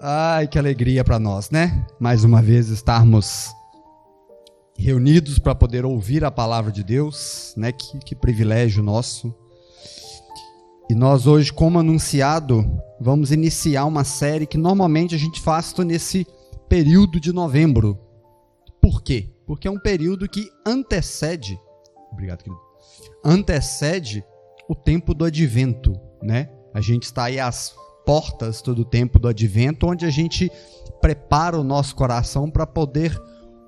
Ai, que alegria para nós, né? Mais uma vez estarmos reunidos para poder ouvir a palavra de Deus, né? Que, que privilégio nosso. E nós hoje, como anunciado, vamos iniciar uma série que normalmente a gente faz nesse período de novembro. Por quê? Porque é um período que antecede, obrigado, querido, antecede o tempo do advento, né? A gente está aí às portas todo o tempo do advento, onde a gente prepara o nosso coração para poder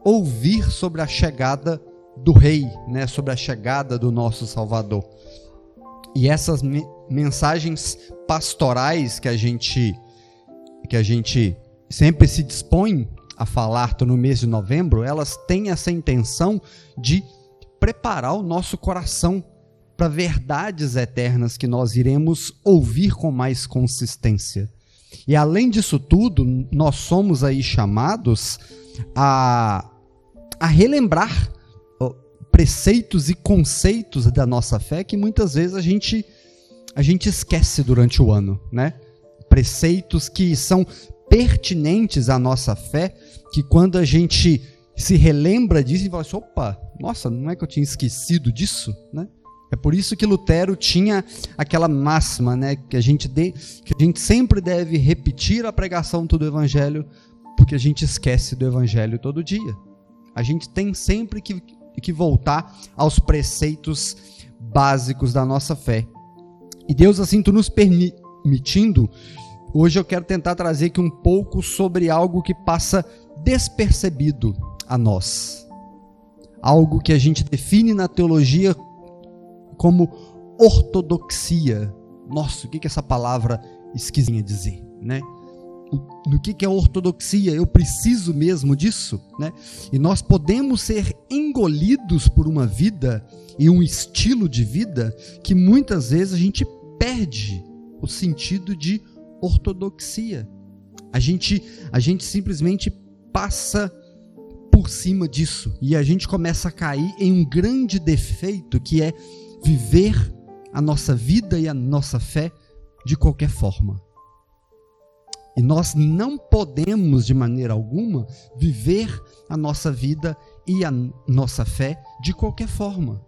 ouvir sobre a chegada do rei, né, sobre a chegada do nosso Salvador. E essas me mensagens pastorais que a gente que a gente sempre se dispõe a falar no mês de novembro, elas têm essa intenção de preparar o nosso coração para verdades eternas que nós iremos ouvir com mais consistência. E além disso tudo, nós somos aí chamados a, a relembrar preceitos e conceitos da nossa fé que muitas vezes a gente a gente esquece durante o ano, né? Preceitos que são pertinentes à nossa fé, que quando a gente se relembra disso e fala assim, opa, nossa, não é que eu tinha esquecido disso, né? É por isso que Lutero tinha aquela máxima, né, que a gente de, que a gente sempre deve repetir a pregação do evangelho, porque a gente esquece do evangelho todo dia. A gente tem sempre que, que voltar aos preceitos básicos da nossa fé. E Deus assim tu nos permitindo, hoje eu quero tentar trazer aqui um pouco sobre algo que passa despercebido a nós. Algo que a gente define na teologia como ortodoxia. Nossa, o que, que essa palavra esquisinha dizer, né? No que, que é ortodoxia? Eu preciso mesmo disso, né? E nós podemos ser engolidos por uma vida e um estilo de vida que muitas vezes a gente perde o sentido de ortodoxia. A gente, a gente simplesmente passa por cima disso e a gente começa a cair em um grande defeito que é viver a nossa vida e a nossa fé de qualquer forma. E nós não podemos, de maneira alguma, viver a nossa vida e a nossa fé de qualquer forma.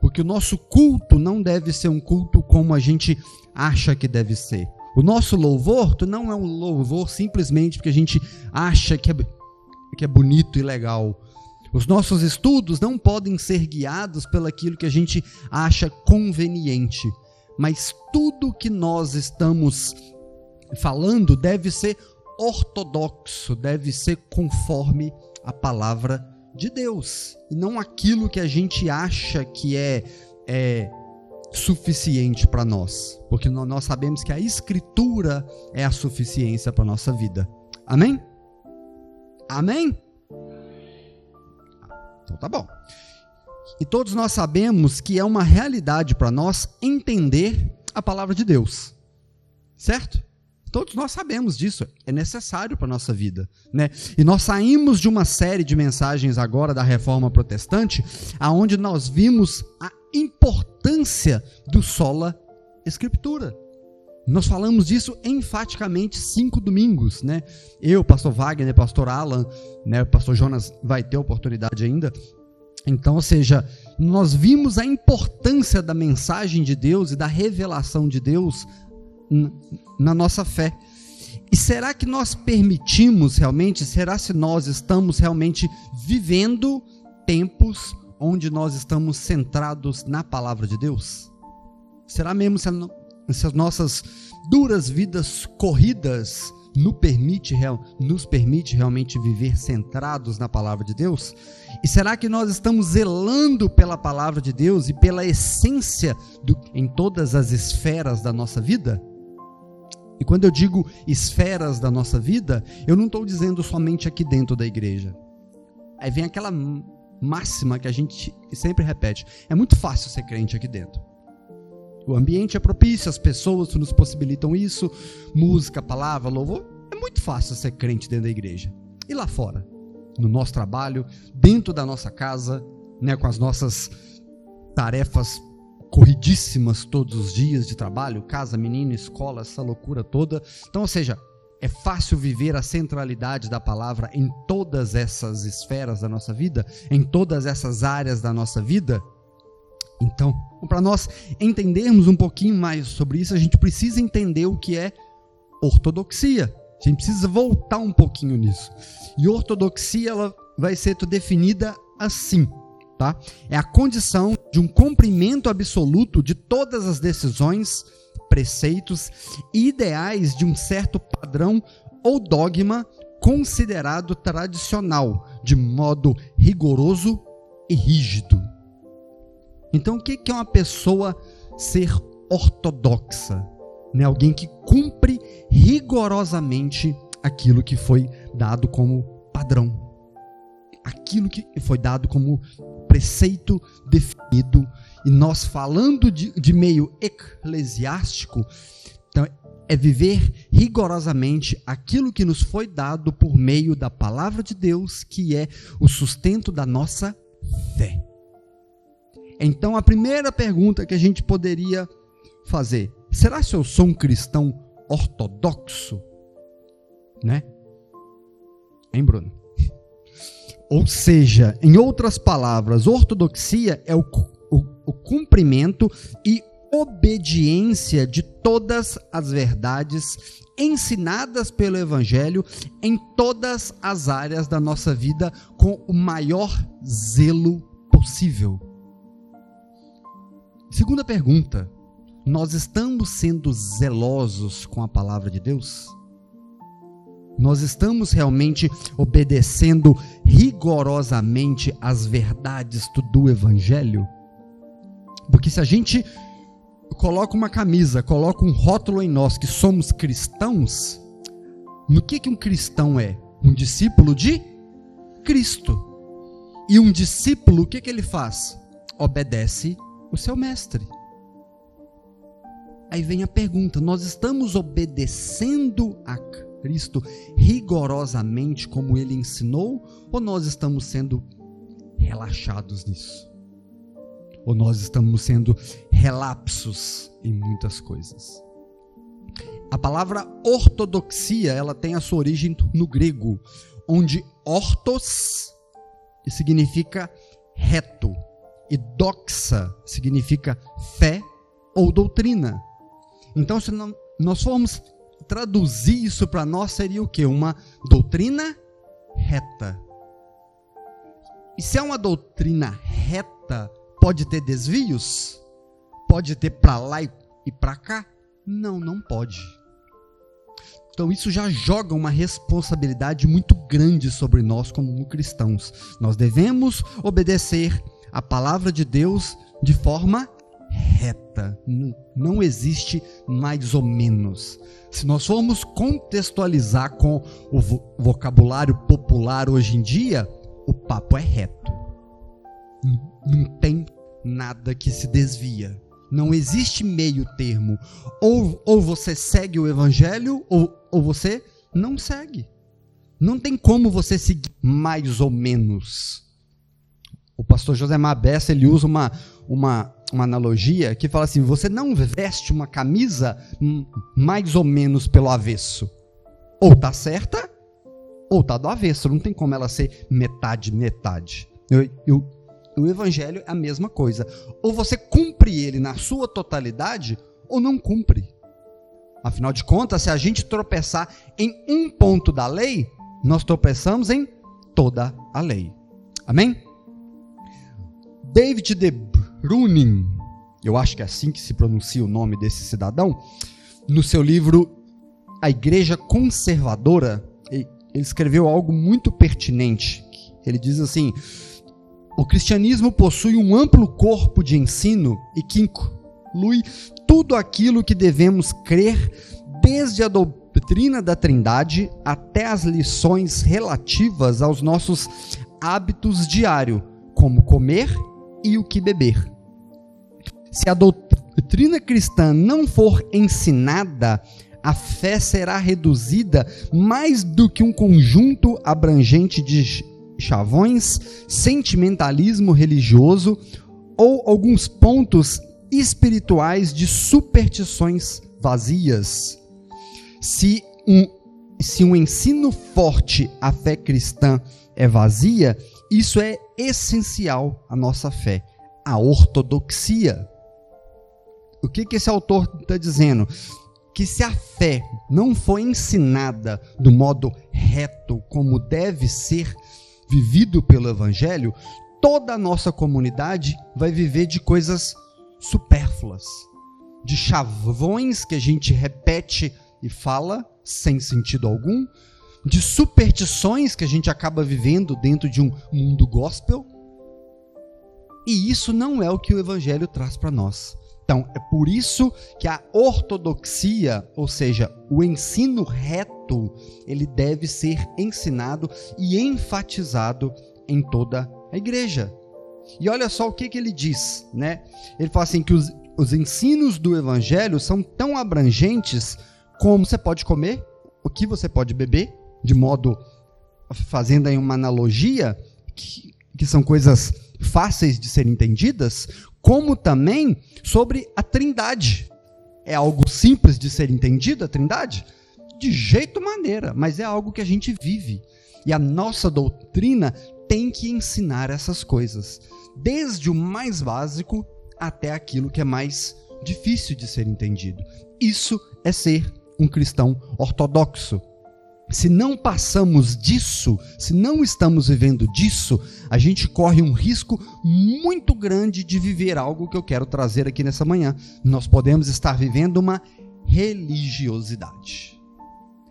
Porque o nosso culto não deve ser um culto como a gente acha que deve ser. O nosso louvor não é um louvor simplesmente porque a gente acha que é, que é bonito e legal. Os nossos estudos não podem ser guiados pelaquilo que a gente acha conveniente, mas tudo que nós estamos falando deve ser ortodoxo, deve ser conforme a palavra de Deus, e não aquilo que a gente acha que é, é suficiente para nós, porque nós sabemos que a Escritura é a suficiência para nossa vida. Amém? Amém? Então tá bom. E todos nós sabemos que é uma realidade para nós entender a palavra de Deus. Certo? Todos nós sabemos disso, é necessário para a nossa vida. Né? E nós saímos de uma série de mensagens agora da reforma protestante, aonde nós vimos a importância do sola escritura. Nós falamos disso enfaticamente cinco domingos, né? Eu, pastor Wagner, pastor Alan, né, o pastor Jonas vai ter oportunidade ainda. Então, ou seja, nós vimos a importância da mensagem de Deus e da revelação de Deus na nossa fé. E será que nós permitimos realmente, será se nós estamos realmente vivendo tempos onde nós estamos centrados na palavra de Deus? Será mesmo se essas nossas duras vidas corridas nos permite, nos permite realmente viver centrados na palavra de Deus? E será que nós estamos zelando pela palavra de Deus e pela essência do, em todas as esferas da nossa vida? E quando eu digo esferas da nossa vida, eu não estou dizendo somente aqui dentro da igreja. Aí vem aquela máxima que a gente sempre repete: é muito fácil ser crente aqui dentro. O ambiente é propício, as pessoas nos possibilitam isso, música, palavra, louvor. É muito fácil ser crente dentro da igreja. E lá fora? No nosso trabalho, dentro da nossa casa, né, com as nossas tarefas corridíssimas todos os dias de trabalho, casa, menino, escola, essa loucura toda. Então, ou seja, é fácil viver a centralidade da palavra em todas essas esferas da nossa vida, em todas essas áreas da nossa vida? Então, para nós entendermos um pouquinho mais sobre isso, a gente precisa entender o que é ortodoxia. A gente precisa voltar um pouquinho nisso. E ortodoxia ela vai ser definida assim, tá? É a condição de um cumprimento absoluto de todas as decisões, preceitos e ideais de um certo padrão ou dogma considerado tradicional, de modo rigoroso e rígido. Então, o que é uma pessoa ser ortodoxa? Né? Alguém que cumpre rigorosamente aquilo que foi dado como padrão. Aquilo que foi dado como preceito definido. E nós falando de, de meio eclesiástico, então, é viver rigorosamente aquilo que nos foi dado por meio da palavra de Deus, que é o sustento da nossa fé. Então, a primeira pergunta que a gente poderia fazer: será que eu sou um cristão ortodoxo? Né? Hein, Bruno? Ou seja, em outras palavras, ortodoxia é o, o, o cumprimento e obediência de todas as verdades ensinadas pelo Evangelho em todas as áreas da nossa vida com o maior zelo possível. Segunda pergunta: nós estamos sendo zelosos com a palavra de Deus? Nós estamos realmente obedecendo rigorosamente as verdades do Evangelho? Porque se a gente coloca uma camisa, coloca um rótulo em nós que somos cristãos, no que, que um cristão é? Um discípulo de Cristo. E um discípulo, o que, que ele faz? Obedece o seu mestre. Aí vem a pergunta: nós estamos obedecendo a Cristo rigorosamente como ele ensinou, ou nós estamos sendo relaxados nisso? Ou nós estamos sendo relapsos em muitas coisas? A palavra ortodoxia, ela tem a sua origem no grego, onde ortos significa reto e doxa significa fé ou doutrina. Então, se nós formos traduzir isso para nós, seria o que? Uma doutrina reta. E se é uma doutrina reta, pode ter desvios? Pode ter para lá e, e para cá? Não, não pode. Então isso já joga uma responsabilidade muito grande sobre nós como cristãos. Nós devemos obedecer a palavra de Deus de forma reta. Não existe mais ou menos. Se nós formos contextualizar com o vocabulário popular hoje em dia, o papo é reto. Não tem nada que se desvia. Não existe meio termo. Ou, ou você segue o evangelho, ou, ou você não segue. Não tem como você seguir mais ou menos o pastor José Mabessa, ele usa uma, uma, uma analogia que fala assim: você não veste uma camisa mais ou menos pelo avesso. Ou tá certa, ou tá do avesso. Não tem como ela ser metade, metade. Eu, eu, o evangelho é a mesma coisa. Ou você cumpre ele na sua totalidade, ou não cumpre. Afinal de contas, se a gente tropeçar em um ponto da lei, nós tropeçamos em toda a lei. Amém? David de Bruning, eu acho que é assim que se pronuncia o nome desse cidadão, no seu livro A Igreja Conservadora, ele escreveu algo muito pertinente. Ele diz assim: o cristianismo possui um amplo corpo de ensino e que inclui tudo aquilo que devemos crer, desde a doutrina da Trindade até as lições relativas aos nossos hábitos diários, como comer e o que beber. Se a doutrina cristã não for ensinada, a fé será reduzida mais do que um conjunto abrangente de chavões, sentimentalismo religioso ou alguns pontos espirituais de superstições vazias. Se um se um ensino forte a fé cristã é vazia, isso é essencial à nossa fé, a ortodoxia. O que, que esse autor está dizendo? Que se a fé não for ensinada do modo reto, como deve ser vivido pelo Evangelho, toda a nossa comunidade vai viver de coisas supérfluas, de chavões que a gente repete e fala sem sentido algum, de superstições que a gente acaba vivendo dentro de um mundo gospel. E isso não é o que o evangelho traz para nós. Então, é por isso que a ortodoxia, ou seja, o ensino reto, ele deve ser ensinado e enfatizado em toda a igreja. E olha só o que, que ele diz, né? Ele fala assim que os, os ensinos do evangelho são tão abrangentes como você pode comer, o que você pode beber, de modo fazendo aí uma analogia, que, que são coisas fáceis de serem entendidas, como também sobre a Trindade. É algo simples de ser entendido, a Trindade? De jeito maneira, mas é algo que a gente vive. E a nossa doutrina tem que ensinar essas coisas, desde o mais básico até aquilo que é mais difícil de ser entendido. Isso é ser um cristão ortodoxo. Se não passamos disso, se não estamos vivendo disso, a gente corre um risco muito grande de viver algo que eu quero trazer aqui nessa manhã. Nós podemos estar vivendo uma religiosidade.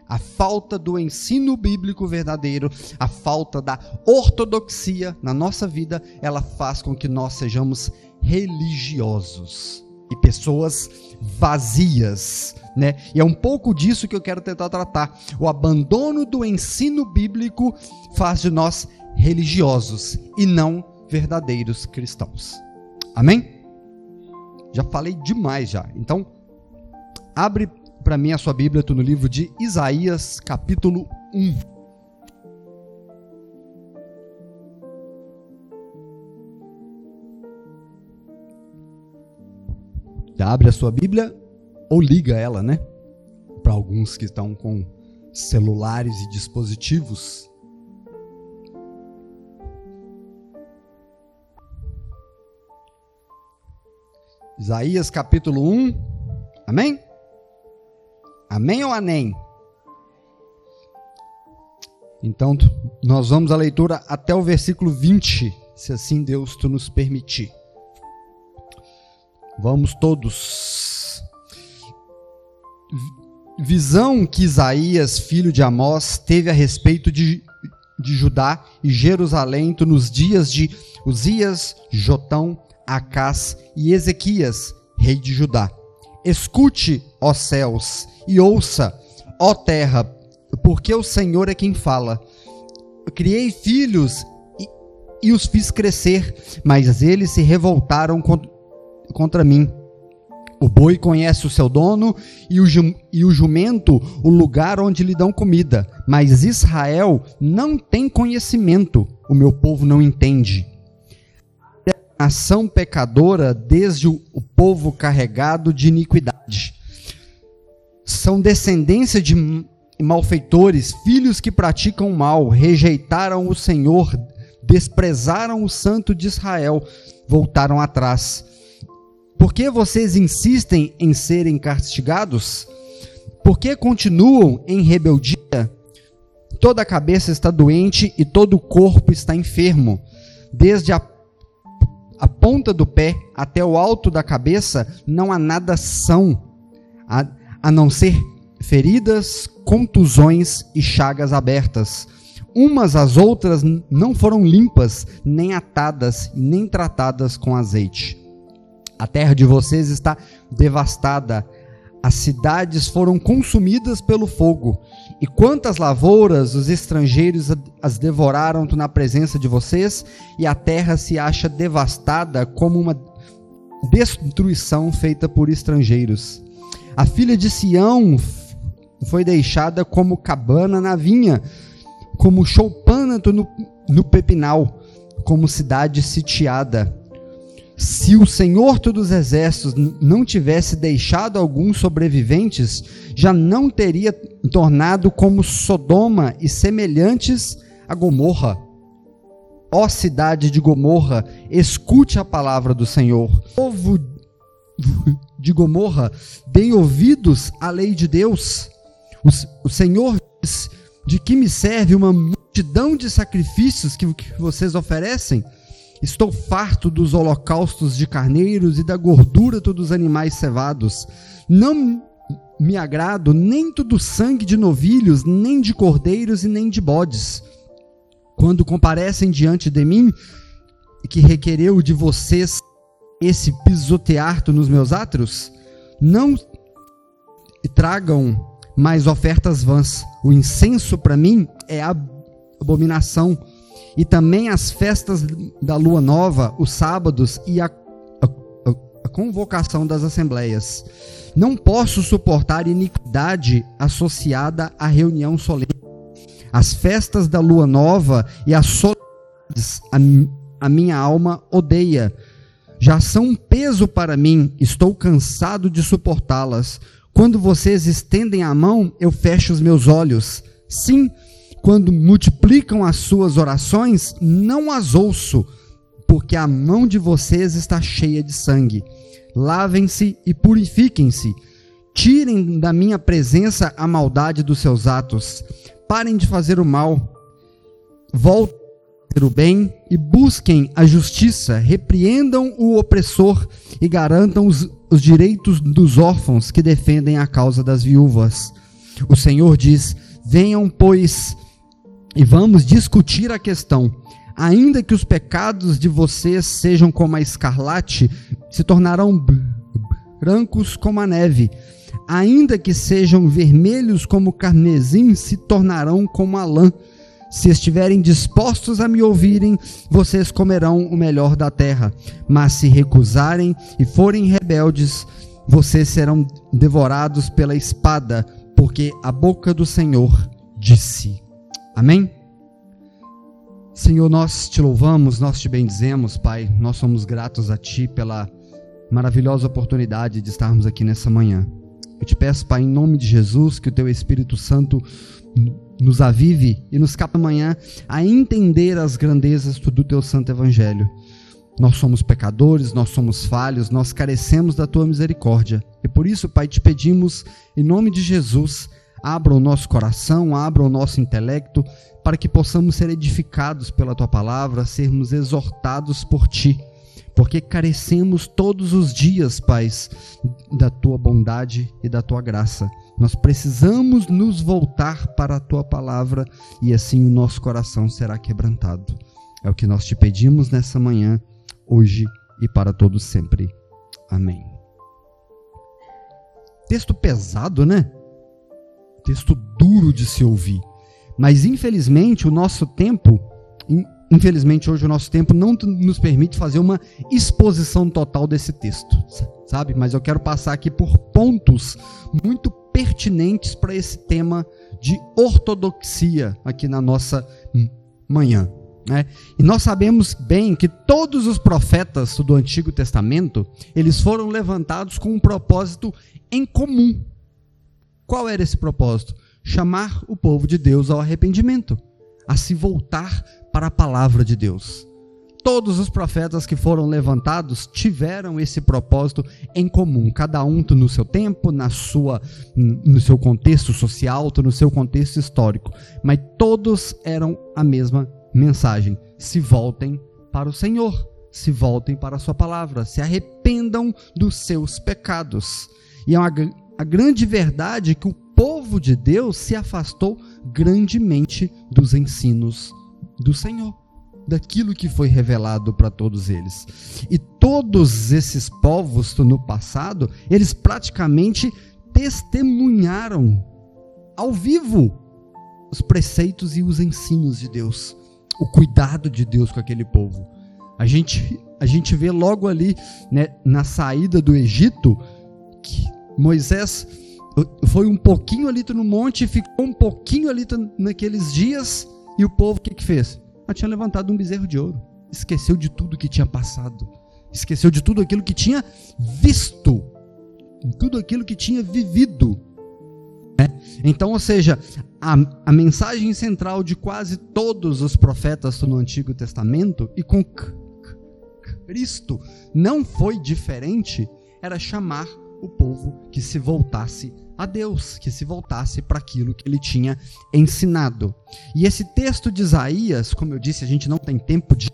A falta do ensino bíblico verdadeiro, a falta da ortodoxia na nossa vida, ela faz com que nós sejamos religiosos e pessoas vazias, né? E é um pouco disso que eu quero tentar tratar. O abandono do ensino bíblico faz de nós religiosos e não verdadeiros cristãos. Amém? Já falei demais já. Então, abre para mim a sua Bíblia, tu no livro de Isaías, capítulo 1. Abre a sua Bíblia ou liga ela, né? Para alguns que estão com celulares e dispositivos. Isaías capítulo 1. Amém? Amém ou anem? Então, nós vamos à leitura até o versículo 20, se assim Deus tu nos permitir. Vamos todos. Visão que Isaías, filho de Amós, teve a respeito de, de Judá e Jerusalém nos dias de Uzias, Jotão, Acás e Ezequias, rei de Judá. Escute, ó céus, e ouça, ó terra, porque o Senhor é quem fala. Eu criei filhos e, e os fiz crescer, mas eles se revoltaram contra contra mim. O boi conhece o seu dono e o, e o jumento o lugar onde lhe dão comida, mas Israel não tem conhecimento, o meu povo não entende. Ação pecadora desde o povo carregado de iniquidade. São descendência de malfeitores, filhos que praticam mal, rejeitaram o Senhor, desprezaram o Santo de Israel, voltaram atrás por que vocês insistem em serem castigados? Por que continuam em rebeldia? Toda a cabeça está doente e todo o corpo está enfermo. Desde a, a ponta do pé até o alto da cabeça não há nada são, a, a não ser feridas, contusões e chagas abertas. Umas às outras não foram limpas, nem atadas, nem tratadas com azeite. A terra de vocês está devastada, as cidades foram consumidas pelo fogo. E quantas lavouras os estrangeiros as devoraram na presença de vocês, e a terra se acha devastada como uma destruição feita por estrangeiros. A filha de Sião foi deixada como cabana na vinha, como choupânato no, no pepinal, como cidade sitiada se o Senhor dos Exércitos não tivesse deixado alguns sobreviventes, já não teria tornado como Sodoma e semelhantes a Gomorra. Ó cidade de Gomorra, escute a palavra do Senhor. Povo de Gomorra, deem ouvidos à lei de Deus. O, Senhor diz: De que me serve uma multidão de sacrifícios que vocês oferecem? Estou farto dos holocaustos de carneiros e da gordura dos animais cevados. Não me agrado nem do sangue de novilhos, nem de cordeiros e nem de bodes. Quando comparecem diante de mim, que requereu de vocês esse pisotear nos meus átrios, não tragam mais ofertas vãs. O incenso para mim é abominação e também as festas da lua nova, os sábados e a, a, a convocação das assembleias. Não posso suportar iniquidade associada à reunião solene. As festas da lua nova e as solenidades a, a minha alma odeia. Já são um peso para mim, estou cansado de suportá-las. Quando vocês estendem a mão, eu fecho os meus olhos. Sim, quando multiplicam as suas orações, não as ouço, porque a mão de vocês está cheia de sangue. Lavem-se e purifiquem-se. Tirem da minha presença a maldade dos seus atos. Parem de fazer o mal. Voltem o bem e busquem a justiça. Repreendam o opressor e garantam os, os direitos dos órfãos que defendem a causa das viúvas. O Senhor diz: Venham, pois, e vamos discutir a questão. Ainda que os pecados de vocês sejam como a escarlate, se tornarão brancos como a neve. Ainda que sejam vermelhos como o carmesim, se tornarão como a lã. Se estiverem dispostos a me ouvirem, vocês comerão o melhor da terra. Mas se recusarem e forem rebeldes, vocês serão devorados pela espada, porque a boca do Senhor disse. Amém? Senhor, nós te louvamos, nós te bendizemos, Pai. Nós somos gratos a Ti pela maravilhosa oportunidade de estarmos aqui nessa manhã. Eu te peço, Pai, em nome de Jesus, que o Teu Espírito Santo nos avive e nos capa amanhã a entender as grandezas do Teu Santo Evangelho. Nós somos pecadores, nós somos falhos, nós carecemos da Tua misericórdia. E por isso, Pai, te pedimos, em nome de Jesus, abra o nosso coração, abra o nosso intelecto, para que possamos ser edificados pela tua palavra, sermos exortados por ti, porque carecemos todos os dias, Pai, da tua bondade e da tua graça. Nós precisamos nos voltar para a tua palavra e assim o nosso coração será quebrantado. É o que nós te pedimos nessa manhã, hoje e para todos sempre. Amém. Texto pesado, né? Texto duro de se ouvir. Mas infelizmente o nosso tempo, infelizmente hoje o nosso tempo não nos permite fazer uma exposição total desse texto, sabe? Mas eu quero passar aqui por pontos muito pertinentes para esse tema de ortodoxia aqui na nossa manhã. Né? E nós sabemos bem que todos os profetas do Antigo Testamento eles foram levantados com um propósito em comum. Qual era esse propósito? Chamar o povo de Deus ao arrependimento, a se voltar para a palavra de Deus. Todos os profetas que foram levantados tiveram esse propósito em comum, cada um no seu tempo, na sua, no seu contexto social, no seu contexto histórico, mas todos eram a mesma mensagem: se voltem para o Senhor, se voltem para a sua palavra, se arrependam dos seus pecados. E é uma a grande verdade é que o povo de Deus se afastou grandemente dos ensinos do Senhor, daquilo que foi revelado para todos eles. E todos esses povos no passado, eles praticamente testemunharam ao vivo os preceitos e os ensinos de Deus, o cuidado de Deus com aquele povo. A gente, a gente vê logo ali né, na saída do Egito que Moisés foi um pouquinho ali no monte, ficou um pouquinho ali naqueles dias, e o povo o que, que fez? Ah, tinha levantado um bezerro de ouro, esqueceu de tudo que tinha passado, esqueceu de tudo aquilo que tinha visto, tudo aquilo que tinha vivido. Né? Então, ou seja, a, a mensagem central de quase todos os profetas no Antigo Testamento, e com Cristo não foi diferente, era chamar o povo que se voltasse a Deus, que se voltasse para aquilo que ele tinha ensinado. E esse texto de Isaías, como eu disse, a gente não tem tempo de,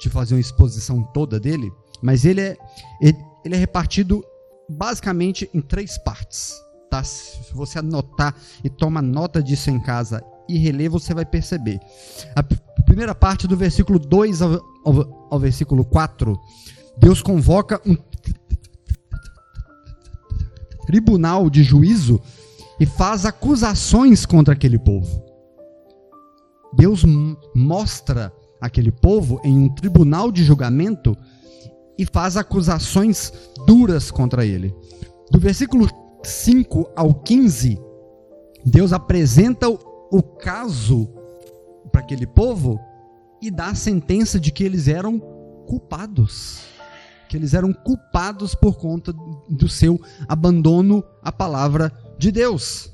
de fazer uma exposição toda dele, mas ele é, ele, ele é repartido basicamente em três partes. Tá? Se você anotar e toma nota disso em casa e reler, você vai perceber. A primeira parte, do versículo 2 ao, ao, ao versículo 4, Deus convoca um tribunal de juízo e faz acusações contra aquele povo. Deus mostra aquele povo em um tribunal de julgamento e faz acusações duras contra ele. Do versículo 5 ao 15, Deus apresenta o, caso para aquele povo e dá a sentença de que eles eram culpados que eles eram culpados por conta do seu abandono à palavra de Deus.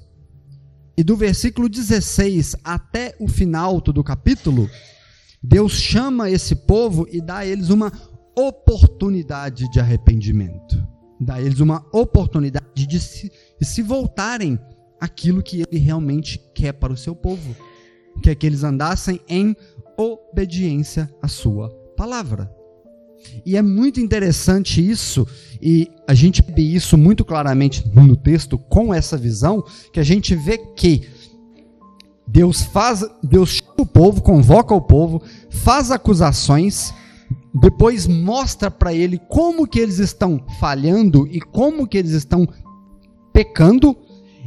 E do versículo 16 até o final do capítulo, Deus chama esse povo e dá a eles uma oportunidade de arrependimento. Dá a eles uma oportunidade de se, de se voltarem aquilo que ele realmente quer para o seu povo. Que é que eles andassem em obediência à sua palavra. E é muito interessante isso, e a gente vê isso muito claramente no texto com essa visão, que a gente vê que Deus faz, Deus chama o povo, convoca o povo, faz acusações, depois mostra para ele como que eles estão falhando e como que eles estão pecando,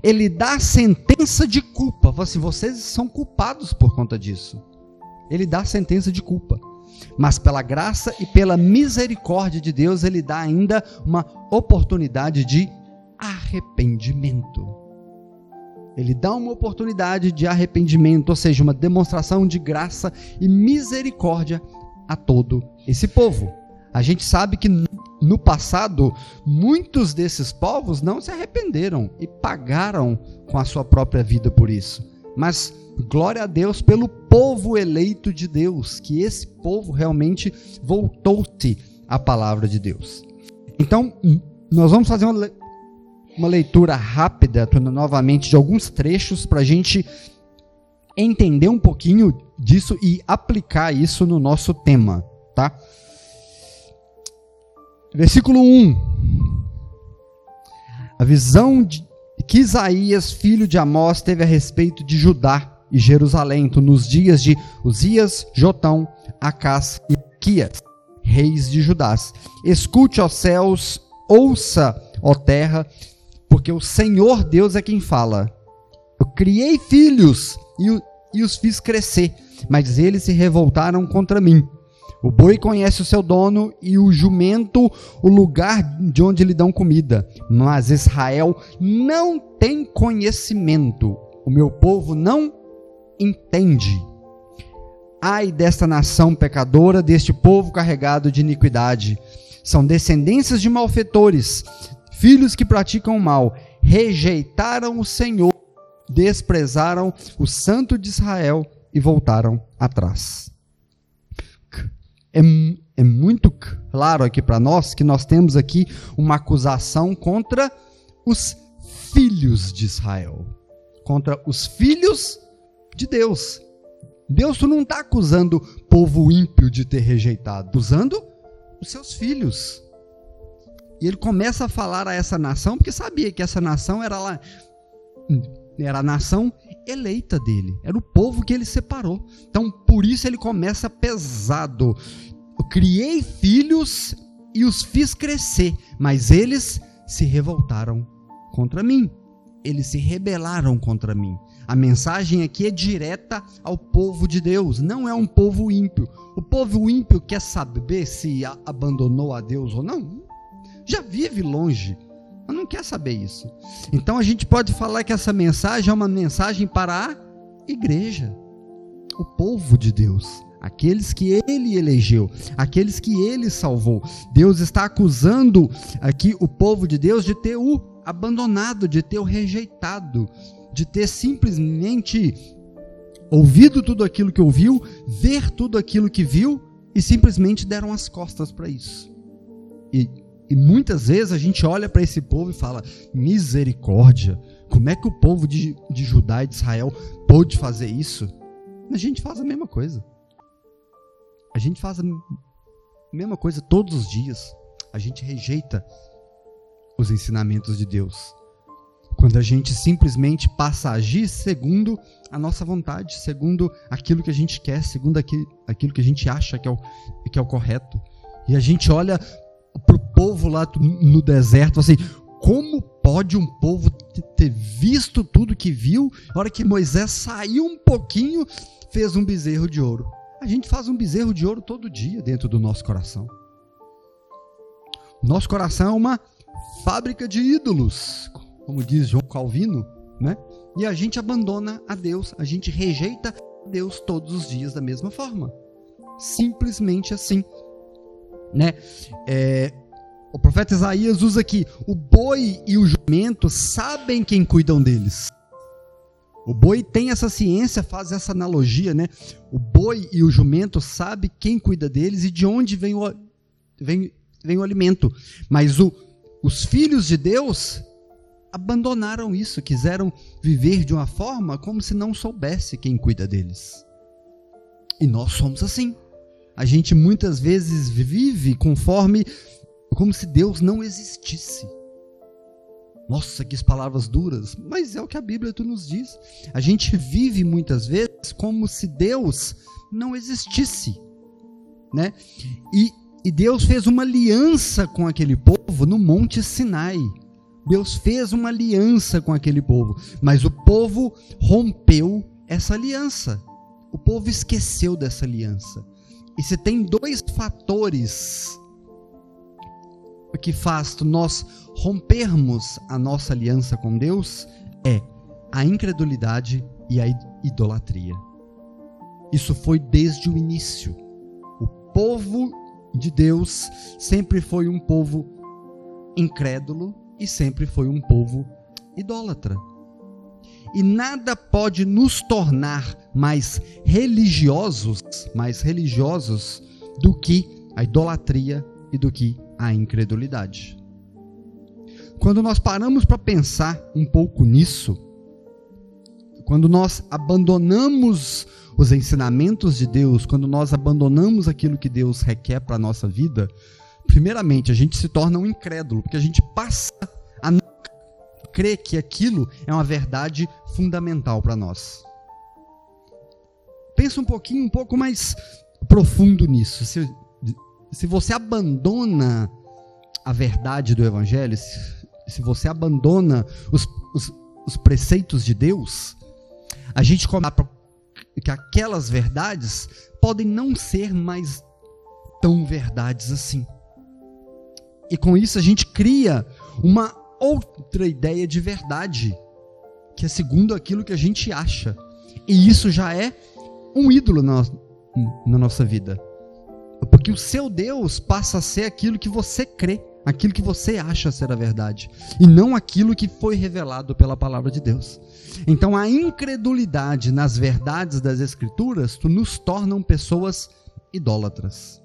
ele dá a sentença de culpa. Fala assim, vocês são culpados por conta disso. Ele dá a sentença de culpa mas pela graça e pela misericórdia de Deus, ele dá ainda uma oportunidade de arrependimento. Ele dá uma oportunidade de arrependimento, ou seja, uma demonstração de graça e misericórdia a todo esse povo. A gente sabe que no passado, muitos desses povos não se arrependeram e pagaram com a sua própria vida por isso. Mas glória a Deus pelo povo eleito de Deus, que esse povo realmente voltou-se à palavra de Deus. Então, nós vamos fazer uma, uma leitura rápida, novamente, de alguns trechos para a gente entender um pouquinho disso e aplicar isso no nosso tema, tá? Versículo 1. A visão de, que Isaías, filho de Amós, teve a respeito de Judá e Jerusalém nos dias de Uzias, Jotão, Acás e Quias, reis de Judás. Escute, ó céus, ouça, ó terra, porque o Senhor Deus é quem fala. Eu criei filhos e, e os fiz crescer, mas eles se revoltaram contra mim. O boi conhece o seu dono e o jumento o lugar de onde lhe dão comida. Mas Israel não tem conhecimento. O meu povo não entende. Ai desta nação pecadora, deste povo carregado de iniquidade. São descendências de malfeitores, filhos que praticam mal, rejeitaram o Senhor, desprezaram o Santo de Israel e voltaram atrás. É, é muito claro aqui para nós que nós temos aqui uma acusação contra os filhos de Israel, contra os filhos de Deus. Deus não está acusando povo ímpio de ter rejeitado, acusando os seus filhos. E ele começa a falar a essa nação, porque sabia que essa nação era lá, era a nação eleita dele, era o povo que ele separou. Então, por isso ele começa pesado. Eu criei filhos e os fiz crescer, mas eles se revoltaram contra mim. Eles se rebelaram contra mim. A mensagem aqui é direta ao povo de Deus, não é um povo ímpio. O povo ímpio quer saber se abandonou a Deus ou não. Já vive longe, mas não quer saber isso. Então a gente pode falar que essa mensagem é uma mensagem para a igreja, o povo de Deus, aqueles que ele elegeu, aqueles que ele salvou. Deus está acusando aqui o povo de Deus de ter o abandonado, de ter o rejeitado, de ter simplesmente ouvido tudo aquilo que ouviu, ver tudo aquilo que viu e simplesmente deram as costas para isso. E, e muitas vezes a gente olha para esse povo e fala: misericórdia, como é que o povo de, de Judá e de Israel pôde fazer isso? A gente faz a mesma coisa. A gente faz a mesma coisa todos os dias. A gente rejeita os ensinamentos de Deus. Quando a gente simplesmente passa a agir segundo a nossa vontade, segundo aquilo que a gente quer, segundo aquilo, que a gente acha que é, o, que é o correto. E a gente olha para o povo lá no deserto, assim, como pode um povo ter visto tudo que viu, na hora que Moisés saiu um pouquinho, fez um bezerro de ouro? A gente faz um bezerro de ouro todo dia dentro do nosso coração. Nosso coração é uma fábrica de ídolos, como diz João Calvino, né? E a gente abandona a Deus, a gente rejeita Deus todos os dias da mesma forma. Simplesmente assim, né? É, o profeta Isaías usa aqui: o boi e o jumento sabem quem cuidam deles. O boi tem essa ciência, faz essa analogia, né? O boi e o jumento sabe quem cuida deles e de onde vem o, vem, vem o alimento. Mas o, os filhos de Deus abandonaram isso, quiseram viver de uma forma como se não soubesse quem cuida deles. E nós somos assim. A gente muitas vezes vive conforme como se Deus não existisse. Nossa, que palavras duras, mas é o que a Bíblia tu nos diz. A gente vive muitas vezes como se Deus não existisse, né? E, e Deus fez uma aliança com aquele povo no Monte Sinai. Deus fez uma aliança com aquele povo, mas o povo rompeu essa aliança. O povo esqueceu dessa aliança. E se tem dois fatores que faz nós rompermos a nossa aliança com Deus é a incredulidade e a idolatria. Isso foi desde o início. O povo de Deus sempre foi um povo incrédulo e sempre foi um povo idólatra. E nada pode nos tornar mais religiosos, mais religiosos do que a idolatria e do que a incredulidade. Quando nós paramos para pensar um pouco nisso, quando nós abandonamos os ensinamentos de Deus, quando nós abandonamos aquilo que Deus requer para a nossa vida, primeiramente a gente se torna um incrédulo, porque a gente passa a não crer que aquilo é uma verdade fundamental para nós. Pensa um pouquinho, um pouco mais profundo nisso. Se, se você abandona a verdade do Evangelho, se, se você abandona os, os, os, preceitos de Deus, a gente começa que aquelas verdades podem não ser mais tão verdades assim. E com isso a gente cria uma outra ideia de verdade, que é segundo aquilo que a gente acha. E isso já é um ídolo na, na nossa vida. Porque o seu Deus passa a ser aquilo que você crê, aquilo que você acha ser a verdade, e não aquilo que foi revelado pela palavra de Deus. Então a incredulidade nas verdades das Escrituras nos tornam pessoas idólatras.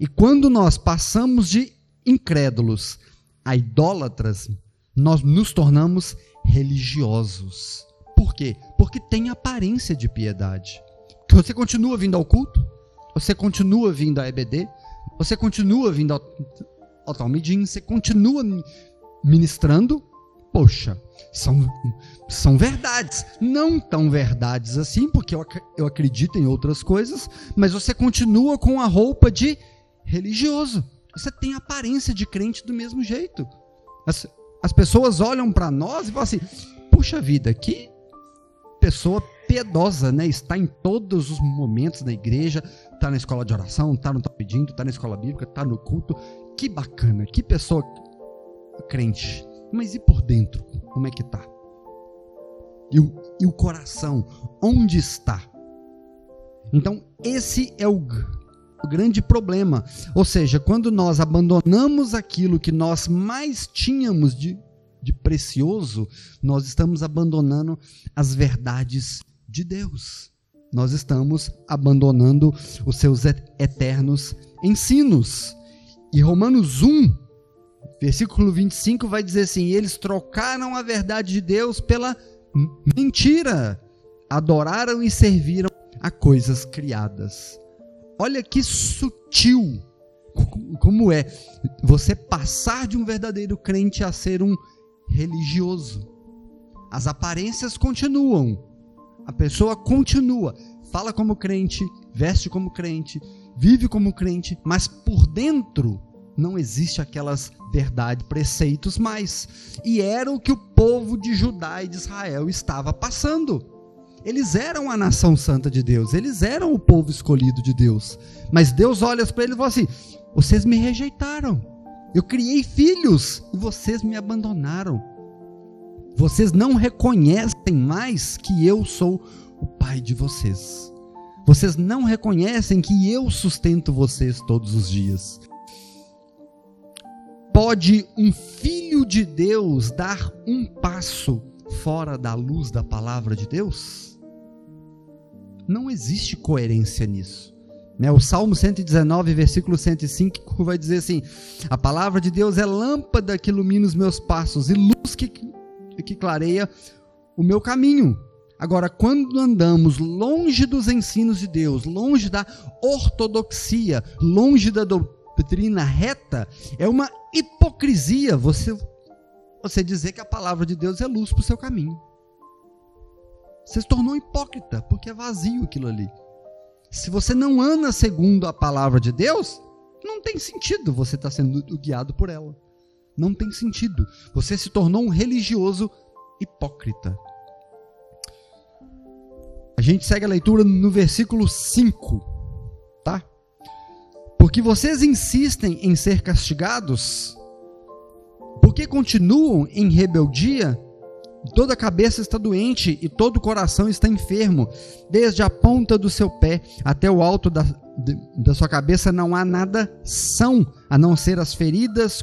E quando nós passamos de incrédulos a idólatras, nós nos tornamos religiosos. Por quê? Porque tem aparência de piedade. Você continua vindo ao culto? Você continua vindo à EBD? Você continua vindo ao, ao Talmidim? Você continua ministrando? Poxa, são, são verdades. Não tão verdades assim, porque eu, eu acredito em outras coisas, mas você continua com a roupa de religioso. Você tem aparência de crente do mesmo jeito. As, as pessoas olham para nós e falam assim: puxa vida, que pessoa piedosa, né? Está em todos os momentos na igreja, está na escola de oração, está no pedindo, está na escola bíblica, está no culto. Que bacana, que pessoa crente. Mas e por dentro? Como é que tá? E o, e o coração, onde está? Então, esse é o grande problema. Ou seja, quando nós abandonamos aquilo que nós mais tínhamos de, de precioso, nós estamos abandonando as verdades de Deus. Nós estamos abandonando os seus eternos ensinos. E Romanos 1, versículo 25 vai dizer assim: eles trocaram a verdade de Deus pela mentira, adoraram e serviram a coisas criadas. Olha que sutil como é você passar de um verdadeiro crente a ser um religioso. As aparências continuam, a pessoa continua, fala como crente, veste como crente, vive como crente, mas por dentro não existe aquelas verdades, preceitos mais. E era o que o povo de Judá e de Israel estava passando. Eles eram a nação santa de Deus, eles eram o povo escolhido de Deus. Mas Deus olha para eles e fala assim: vocês me rejeitaram. Eu criei filhos e vocês me abandonaram. Vocês não reconhecem mais que eu sou o pai de vocês. Vocês não reconhecem que eu sustento vocês todos os dias. Pode um filho de Deus dar um passo fora da luz da palavra de Deus? Não existe coerência nisso. Né? O Salmo 119, versículo 105, vai dizer assim: A palavra de Deus é lâmpada que ilumina os meus passos e luz que, que clareia o meu caminho. Agora, quando andamos longe dos ensinos de Deus, longe da ortodoxia, longe da doutrina reta, é uma hipocrisia você, você dizer que a palavra de Deus é luz para o seu caminho. Você se tornou hipócrita, porque é vazio aquilo ali. Se você não anda segundo a palavra de Deus, não tem sentido você estar tá sendo guiado por ela. Não tem sentido. Você se tornou um religioso hipócrita. A gente segue a leitura no versículo 5, tá? Porque vocês insistem em ser castigados, porque continuam em rebeldia, toda cabeça está doente e todo o coração está enfermo, desde a ponta do seu pé até o alto da, da sua cabeça não há nada são, a não ser as feridas,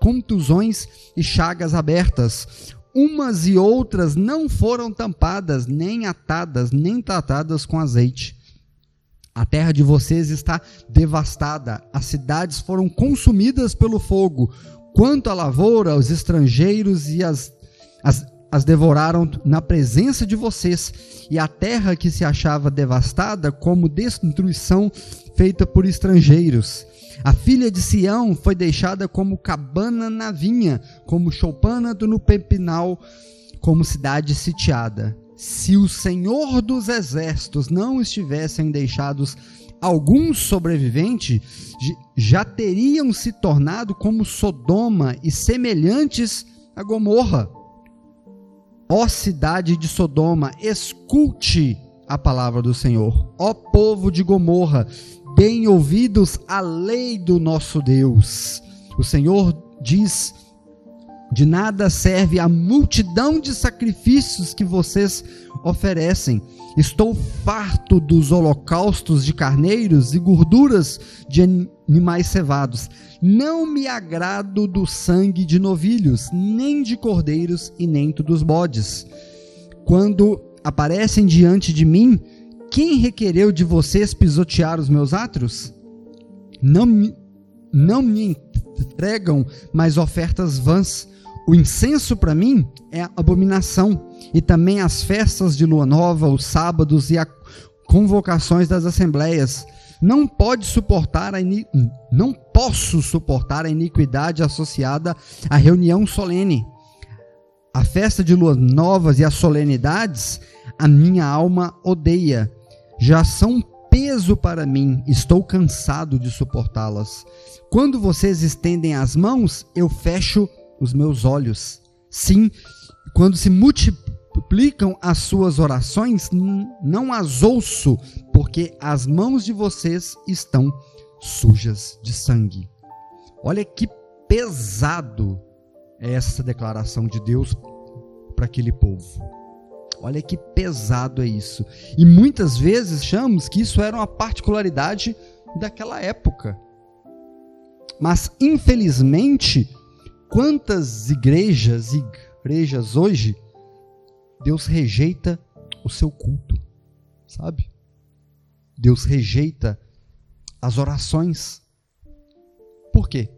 contusões e chagas abertas umas e outras não foram tampadas, nem atadas, nem tratadas com azeite. A terra de vocês está devastada, as cidades foram consumidas pelo fogo. Quanto à lavoura, os estrangeiros e as, as, as devoraram na presença de vocês, e a terra que se achava devastada, como destruição feita por estrangeiros. A filha de Sião foi deixada como cabana na vinha, como choupana no pepinal, como cidade sitiada. Se o Senhor dos exércitos não estivessem deixados alguns sobreviventes, já teriam se tornado como Sodoma e semelhantes a Gomorra. Ó cidade de Sodoma, escute a palavra do Senhor. Ó povo de Gomorra, deem ouvidos à lei do nosso Deus. O Senhor diz: de nada serve a multidão de sacrifícios que vocês oferecem. Estou farto dos holocaustos de carneiros e gorduras de animais cevados. Não me agrado do sangue de novilhos, nem de cordeiros e nem dos bodes. Quando aparecem diante de mim, quem requereu de vocês pisotear os meus átrios? Não me, não me entregam mais ofertas vãs. O incenso para mim é abominação, e também as festas de lua nova, os sábados e as convocações das assembleias. Não pode suportar a não posso suportar a iniquidade associada à reunião solene. A festa de luas novas e as solenidades a minha alma odeia já são peso para mim, estou cansado de suportá-las. Quando vocês estendem as mãos, eu fecho os meus olhos. Sim, quando se multiplicam as suas orações, não as ouço, porque as mãos de vocês estão sujas de sangue. Olha que pesado é essa declaração de Deus para aquele povo. Olha que pesado é isso. E muitas vezes achamos que isso era uma particularidade daquela época. Mas, infelizmente, quantas igrejas igrejas hoje, Deus rejeita o seu culto, sabe? Deus rejeita as orações. Por quê?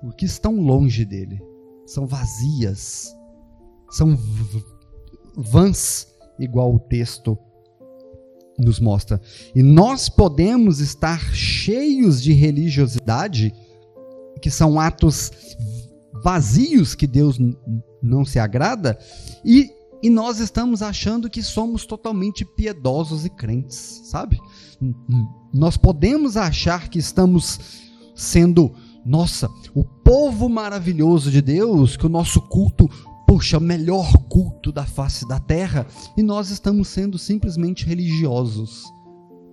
Porque estão longe dele, são vazias, são vãs, igual o texto nos mostra. E nós podemos estar cheios de religiosidade, que são atos vazios que Deus não se agrada, e, e nós estamos achando que somos totalmente piedosos e crentes, sabe? Nós podemos achar que estamos sendo, nossa, o povo maravilhoso de Deus, que o nosso culto puxa, o melhor culto da face da terra, e nós estamos sendo simplesmente religiosos,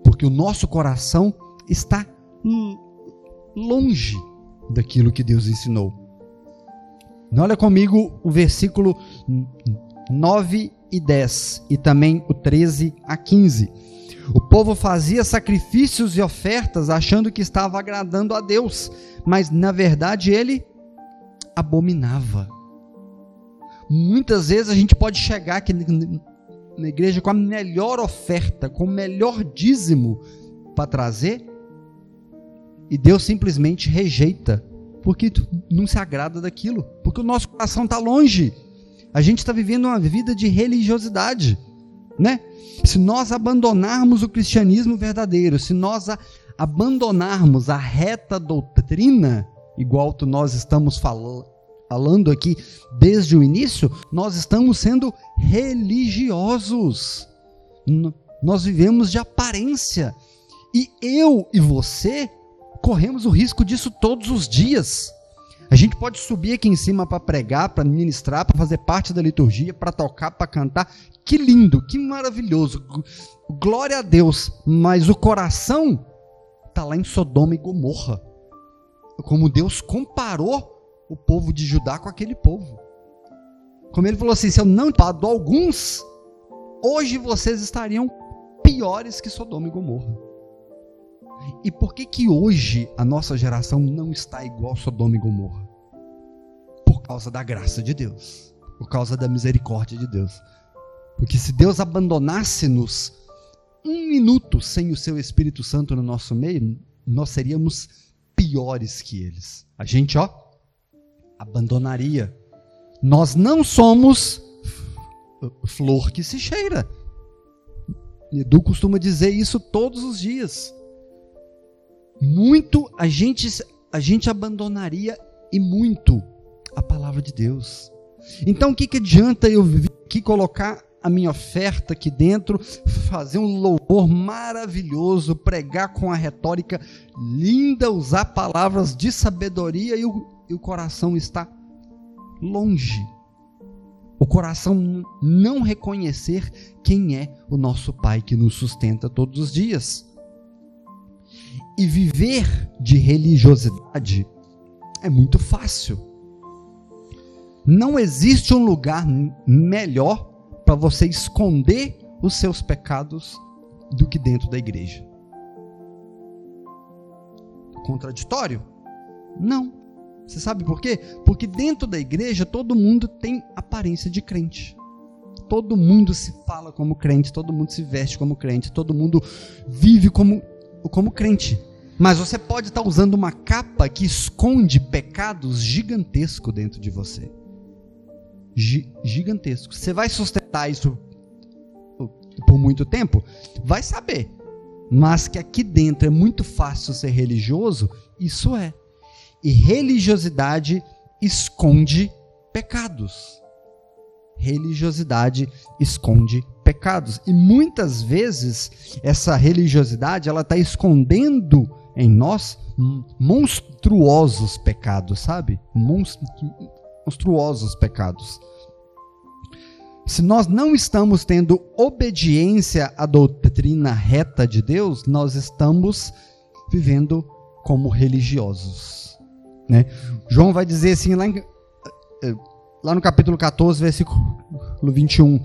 porque o nosso coração está longe daquilo que Deus ensinou. Olha comigo o versículo 9 e 10 e também o 13 a 15. O povo fazia sacrifícios e ofertas achando que estava agradando a Deus, mas na verdade ele abominava. Muitas vezes a gente pode chegar aqui na igreja com a melhor oferta, com o melhor dízimo para trazer, e Deus simplesmente rejeita, porque não se agrada daquilo, porque o nosso coração está longe. A gente está vivendo uma vida de religiosidade, né? Se nós abandonarmos o cristianismo verdadeiro, se nós abandonarmos a reta doutrina, igual nós estamos falando aqui desde o início, nós estamos sendo religiosos. Nós vivemos de aparência. E eu e você corremos o risco disso todos os dias. A gente pode subir aqui em cima para pregar, para ministrar, para fazer parte da liturgia, para tocar, para cantar. Que lindo, que maravilhoso. Glória a Deus. Mas o coração está lá em Sodoma e Gomorra. Como Deus comparou o povo de Judá com aquele povo. Como ele falou assim: se eu não pado alguns, hoje vocês estariam piores que Sodoma e Gomorra. E por que que hoje a nossa geração não está igual Sodoma e Gomorra? Causa da graça de Deus, por causa da misericórdia de Deus. Porque se Deus abandonasse-nos um minuto sem o seu Espírito Santo no nosso meio, nós seríamos piores que eles. A gente, ó, abandonaria. Nós não somos flor que se cheira. Edu costuma dizer isso todos os dias. Muito a gente a gente abandonaria e muito a palavra de Deus. Então o que, que adianta eu vir aqui colocar a minha oferta aqui dentro, fazer um louvor maravilhoso, pregar com a retórica linda, usar palavras de sabedoria e o, e o coração está longe. O coração não reconhecer quem é o nosso Pai que nos sustenta todos os dias. E viver de religiosidade é muito fácil. Não existe um lugar melhor para você esconder os seus pecados do que dentro da igreja. Contraditório? Não. Você sabe por quê? Porque dentro da igreja todo mundo tem aparência de crente. Todo mundo se fala como crente, todo mundo se veste como crente, todo mundo vive como, como crente. Mas você pode estar usando uma capa que esconde pecados gigantescos dentro de você. G gigantesco. Você vai sustentar isso por muito tempo? Vai saber. Mas que aqui dentro é muito fácil ser religioso, isso é e religiosidade esconde pecados. Religiosidade esconde pecados. E muitas vezes essa religiosidade ela está escondendo em nós monstruosos pecados, sabe? Monstruosos pecados. Se nós não estamos tendo obediência à doutrina reta de Deus, nós estamos vivendo como religiosos. Né? João vai dizer assim, lá, em, eh, lá no capítulo 14, versículo 21,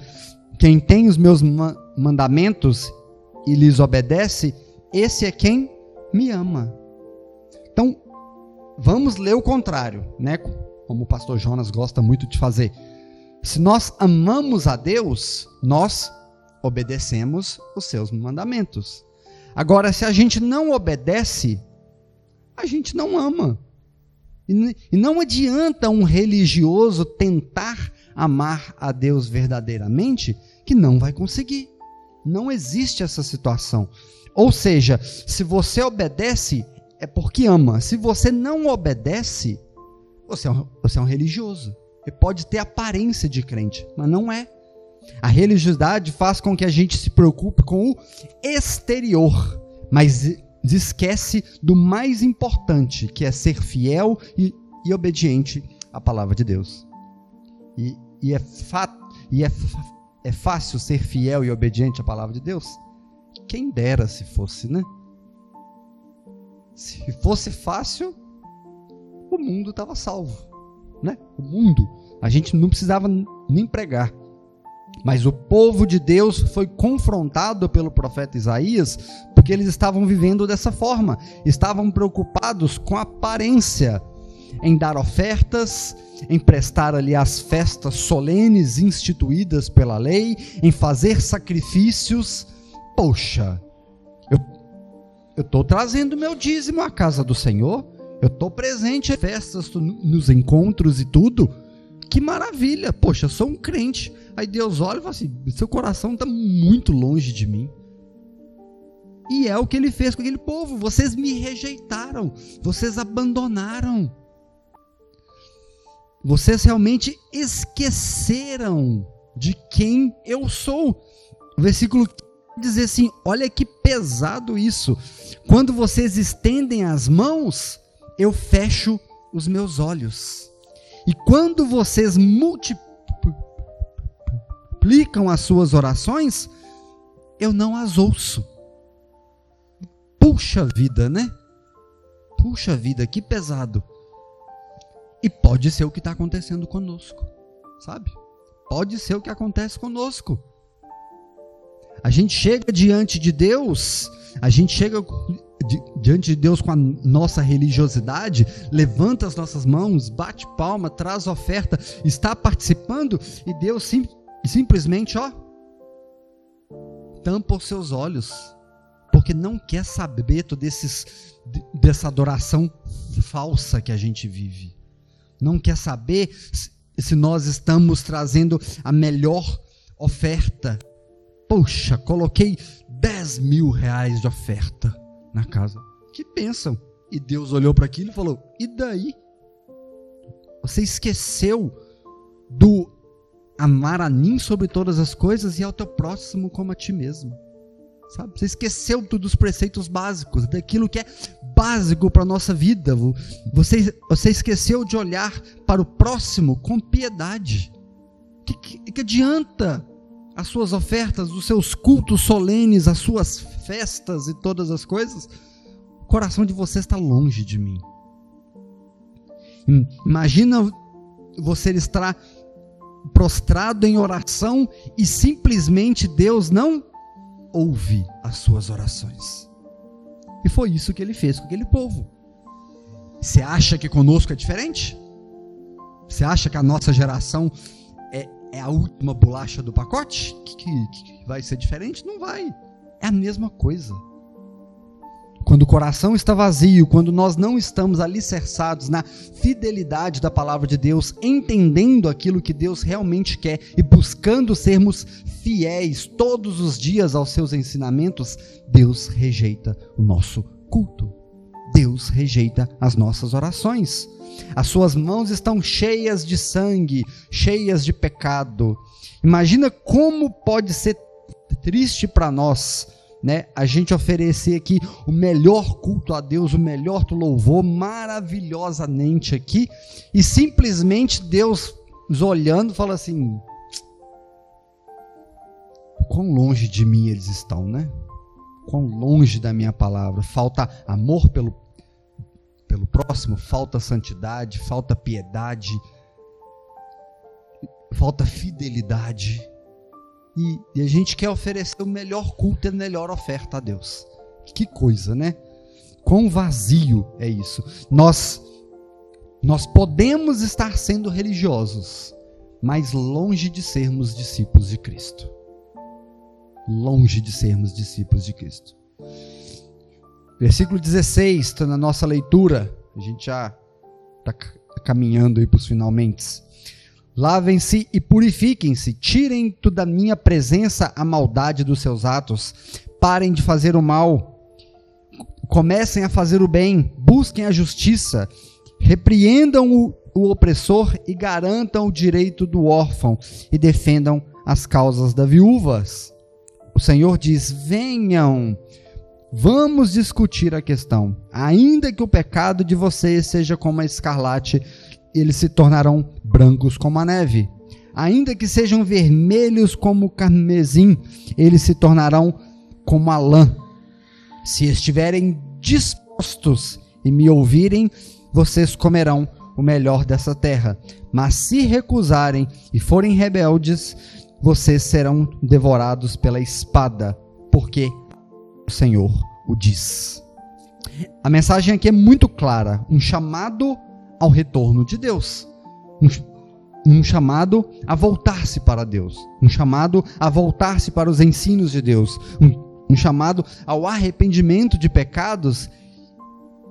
Quem tem os meus mandamentos e lhes obedece, esse é quem me ama. Então, vamos ler o contrário, né? Como o pastor Jonas gosta muito de fazer. Se nós amamos a Deus, nós obedecemos os seus mandamentos. Agora, se a gente não obedece, a gente não ama. E não adianta um religioso tentar amar a Deus verdadeiramente, que não vai conseguir. Não existe essa situação. Ou seja, se você obedece, é porque ama. Se você não obedece, você é um, você é um religioso. Você pode ter aparência de crente, mas não é. A religiosidade faz com que a gente se preocupe com o exterior, mas esquece do mais importante, que é ser fiel e, e obediente à palavra de Deus. E, e, é, fa e é, é fácil ser fiel e obediente à palavra de Deus? Quem dera se fosse, né? Se fosse fácil, o mundo estava salvo, né? O mundo, a gente não precisava nem pregar. Mas o povo de Deus foi confrontado pelo profeta Isaías porque eles estavam vivendo dessa forma, estavam preocupados com a aparência, em dar ofertas, em prestar ali as festas solenes instituídas pela lei, em fazer sacrifícios. Poxa, eu estou trazendo meu dízimo à casa do Senhor, eu estou presente em festas, nos encontros e tudo. Que maravilha, poxa, eu sou um crente. Aí Deus olha e fala assim: seu coração está muito longe de mim. E é o que ele fez com aquele povo. Vocês me rejeitaram, vocês abandonaram. Vocês realmente esqueceram de quem eu sou. O versículo diz assim: olha que pesado isso. Quando vocês estendem as mãos, eu fecho os meus olhos. E quando vocês multiplicam as suas orações, eu não as ouço. Puxa vida, né? Puxa vida, que pesado. E pode ser o que está acontecendo conosco, sabe? Pode ser o que acontece conosco. A gente chega diante de Deus, a gente chega diante de Deus com a nossa religiosidade, levanta as nossas mãos, bate palma, traz oferta, está participando e Deus sim, simplesmente, ó, tampa os seus olhos, porque não quer saber desses, dessa adoração falsa que a gente vive não quer saber se nós estamos trazendo a melhor oferta. Poxa, coloquei 10 mil reais de oferta na casa. Que pensam? E Deus olhou para aquilo e falou: e daí? Você esqueceu do amar a mim sobre todas as coisas e ao teu próximo como a ti mesmo. Sabe? Você esqueceu dos preceitos básicos, daquilo que é básico para a nossa vida. Você, você esqueceu de olhar para o próximo com piedade. Que, que, que adianta as suas ofertas, os seus cultos solenes, as suas festas e todas as coisas? O coração de você está longe de mim. Imagina você estar prostrado em oração e simplesmente Deus não ouve as suas orações. E foi isso que ele fez com aquele povo. Você acha que conosco é diferente? Você acha que a nossa geração é, a última bolacha do pacote? Que, que, que vai ser diferente? Não vai. É a mesma coisa. Quando o coração está vazio, quando nós não estamos alicerçados na fidelidade da palavra de Deus, entendendo aquilo que Deus realmente quer e buscando sermos fiéis todos os dias aos seus ensinamentos, Deus rejeita o nosso culto. Deus rejeita as nossas orações. As suas mãos estão cheias de sangue, cheias de pecado. Imagina como pode ser triste para nós né, a gente oferecer aqui o melhor culto a Deus, o melhor louvor, maravilhosamente aqui, e simplesmente Deus nos olhando fala assim: quão longe de mim eles estão, né? Quão longe da minha palavra. Falta amor pelo, pelo próximo, falta santidade, falta piedade, falta fidelidade. e, e a gente quer oferecer o melhor culto e a melhor oferta a Deus. Que coisa, né? Quão vazio é isso. Nós nós podemos estar sendo religiosos, mas longe de sermos discípulos de Cristo. Longe de sermos discípulos de Cristo. Versículo 16, está na nossa leitura. A gente já está caminhando aí para os finalmente. Lavem-se e purifiquem-se, tirem da minha presença a maldade dos seus atos, parem de fazer o mal, comecem a fazer o bem, busquem a justiça, repreendam o, o opressor e garantam o direito do órfão e defendam as causas das viúvas. O Senhor diz: venham, vamos discutir a questão. Ainda que o pecado de vocês seja como a escarlate, eles se tornarão brancos como a neve. Ainda que sejam vermelhos como o carmesim, eles se tornarão como a lã. Se estiverem dispostos e me ouvirem, vocês comerão o melhor dessa terra. Mas se recusarem e forem rebeldes, vocês serão devorados pela espada, porque o Senhor o diz. A mensagem aqui é muito clara: um chamado ao retorno de Deus. Um, um chamado a voltar-se para Deus. Um chamado a voltar-se para os ensinos de Deus. Um, um chamado ao arrependimento de pecados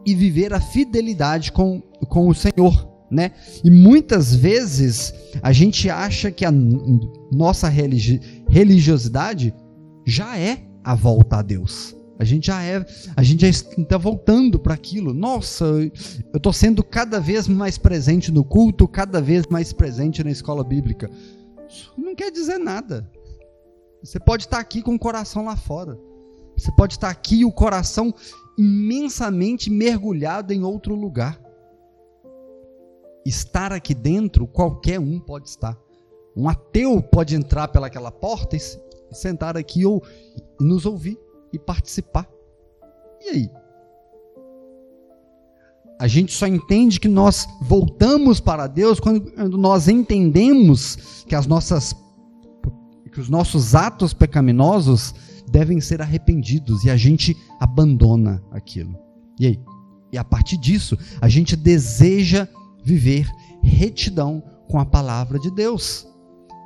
e viver a fidelidade com, com o Senhor. Né? E muitas vezes a gente acha que a nossa religi religiosidade já é a volta a Deus. A gente já é, a gente já está voltando para aquilo. Nossa, eu estou sendo cada vez mais presente no culto, cada vez mais presente na escola bíblica. Isso não quer dizer nada. Você pode estar aqui com o coração lá fora. Você pode estar aqui e o coração imensamente mergulhado em outro lugar. Estar aqui dentro, qualquer um pode estar. Um ateu pode entrar pelaquela porta e sentar aqui ou nos ouvir e participar. E aí? A gente só entende que nós voltamos para Deus quando nós entendemos que as nossas que os nossos atos pecaminosos devem ser arrependidos e a gente abandona aquilo. E aí? E a partir disso, a gente deseja viver retidão com a palavra de Deus.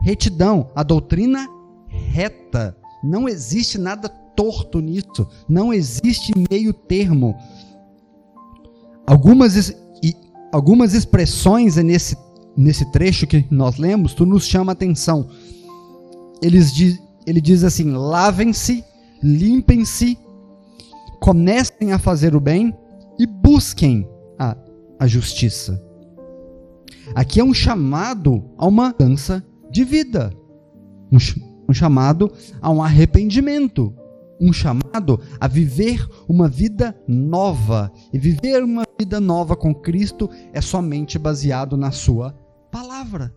Retidão, a doutrina reta. Não existe nada torto nisso. Não existe meio termo. Algumas, algumas expressões nesse, nesse trecho que nós lemos, tu nos chama a atenção. Eles diz, ele diz assim: lavem-se, limpem-se, comecem a fazer o bem e busquem a, a justiça. Aqui é um chamado a uma dança de vida, um, um chamado a um arrependimento, um chamado a viver uma vida nova. E viver uma vida nova com Cristo é somente baseado na Sua palavra.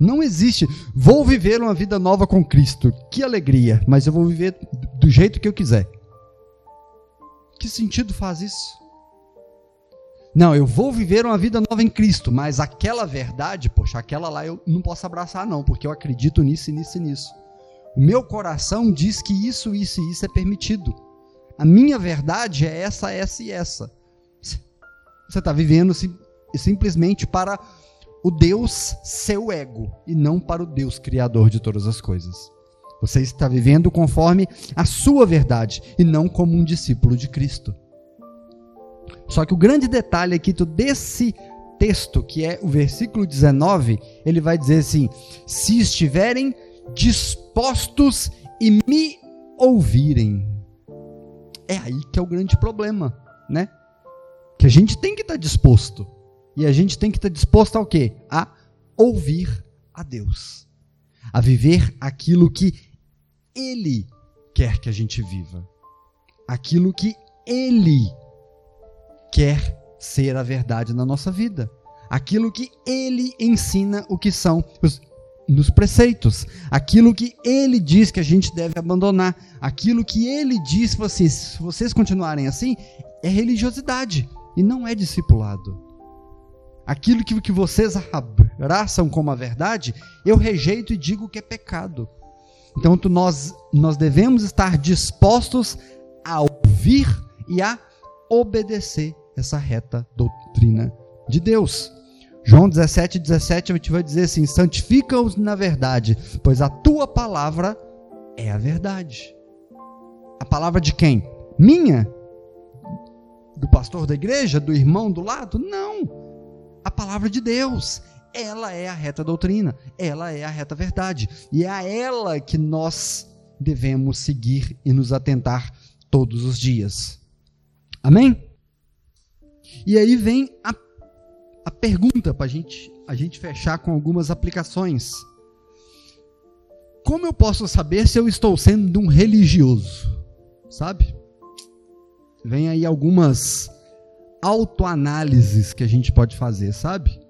Não existe, vou viver uma vida nova com Cristo. Que alegria, mas eu vou viver do jeito que eu quiser. Que sentido faz isso? Não, eu vou viver uma vida nova em Cristo, mas aquela verdade, poxa, aquela lá eu não posso abraçar, não, porque eu acredito nisso, nisso e nisso. O meu coração diz que isso, isso e isso é permitido. A minha verdade é essa, essa e essa. Você está vivendo sim, simplesmente para o Deus seu ego e não para o Deus criador de todas as coisas. Você está vivendo conforme a sua verdade e não como um discípulo de Cristo. Só que o grande detalhe aqui desse texto, que é o versículo 19, ele vai dizer assim: se estiverem dispostos e me ouvirem. É aí que é o grande problema, né? Que a gente tem que estar tá disposto. E a gente tem que estar tá disposto ao quê? A ouvir a Deus. A viver aquilo que Ele quer que a gente viva. Aquilo que Ele quer ser a verdade na nossa vida. Aquilo que Ele ensina o que são os nos preceitos, aquilo que ele diz que a gente deve abandonar, aquilo que ele diz para vocês, se vocês continuarem assim, é religiosidade e não é discipulado. Aquilo que, que vocês abraçam como a verdade, eu rejeito e digo que é pecado. Então nós, nós devemos estar dispostos a ouvir e a obedecer essa reta doutrina de Deus. João 17, 17, a gente vai dizer assim: santifica-os na verdade, pois a tua palavra é a verdade. A palavra de quem? Minha? Do pastor da igreja? Do irmão do lado? Não. A palavra de Deus. Ela é a reta doutrina. Ela é a reta verdade. E é a ela que nós devemos seguir e nos atentar todos os dias. Amém? E aí vem a, a pergunta para gente, a gente fechar com algumas aplicações. Como eu posso saber se eu estou sendo um religioso? Sabe? Vem aí algumas autoanálises que a gente pode fazer, sabe?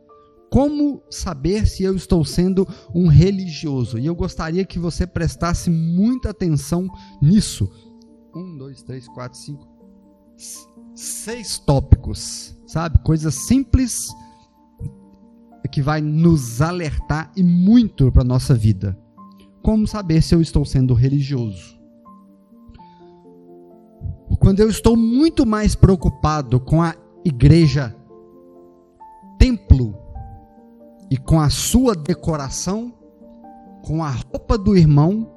Como saber se eu estou sendo um religioso? E eu gostaria que você prestasse muita atenção nisso. Um, dois, três, quatro, cinco, seis tópicos, sabe? Coisas simples que vai nos alertar e muito para nossa vida. Como saber se eu estou sendo religioso? Quando eu estou muito mais preocupado com a igreja, templo e com a sua decoração, com a roupa do irmão,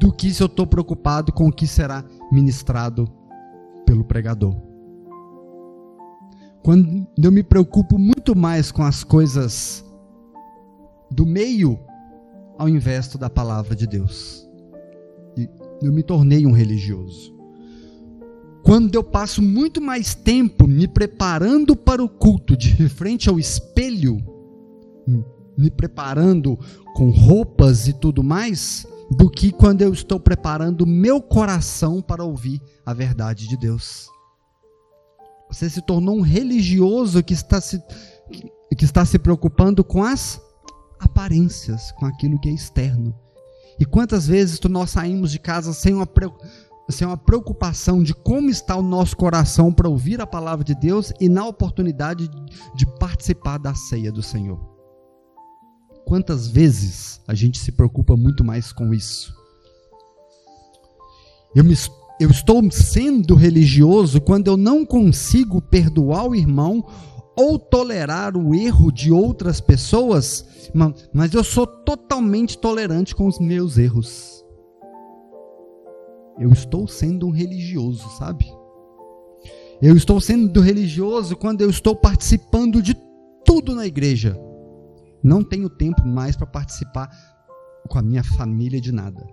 do que se eu estou preocupado com o que será ministrado pelo pregador. Quando eu me preocupo muito mais com as coisas do meio ao invés da palavra de Deus. E eu me tornei um religioso. Quando eu passo muito mais tempo me preparando para o culto de frente ao espelho, me preparando com roupas e tudo mais, do que quando eu estou preparando meu coração para ouvir a verdade de Deus. Você se tornou um religioso que está se, que está se preocupando com as aparências, com aquilo que é externo. E quantas vezes nós saímos de casa sem uma, sem uma preocupação de como está o nosso coração para ouvir a palavra de Deus e na oportunidade de participar da ceia do Senhor? Quantas vezes a gente se preocupa muito mais com isso? Eu, me, eu estou sendo religioso quando eu não consigo perdoar o irmão ou tolerar o erro de outras pessoas, mas eu sou totalmente tolerante com os meus erros. Eu estou sendo um religioso, sabe? Eu estou sendo religioso quando eu estou participando de tudo na igreja não tenho tempo mais para participar com a minha família de nada.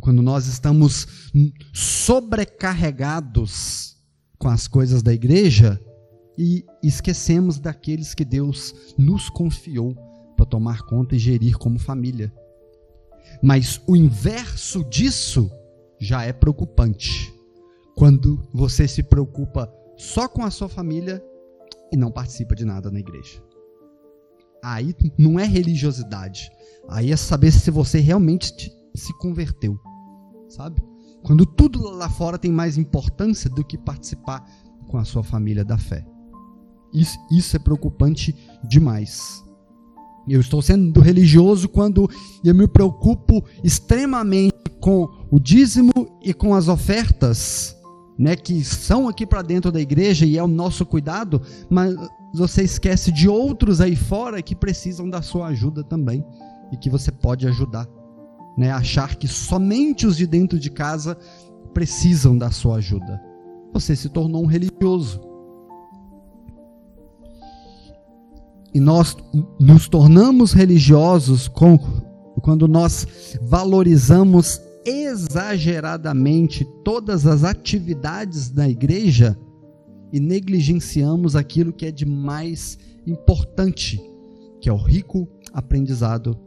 Quando nós estamos sobrecarregados com as coisas da igreja e esquecemos daqueles que Deus nos confiou para tomar conta e gerir como família. Mas o inverso disso já é preocupante. Quando você se preocupa só com a sua família e não participa de nada na igreja. Aí não é religiosidade. Aí é saber se você realmente te, se converteu. Sabe? Quando tudo lá fora tem mais importância do que participar com a sua família da fé. Isso, isso é preocupante demais. Eu estou sendo religioso quando eu me preocupo extremamente com o dízimo e com as ofertas né, que são aqui para dentro da igreja e é o nosso cuidado, mas você esquece de outros aí fora que precisam da sua ajuda também e que você pode ajudar. Né? Achar que somente os de dentro de casa precisam da sua ajuda. Você se tornou um religioso. E nós nos tornamos religiosos com, quando nós valorizamos exageradamente todas as atividades da igreja e negligenciamos aquilo que é de mais importante, que é o rico aprendizado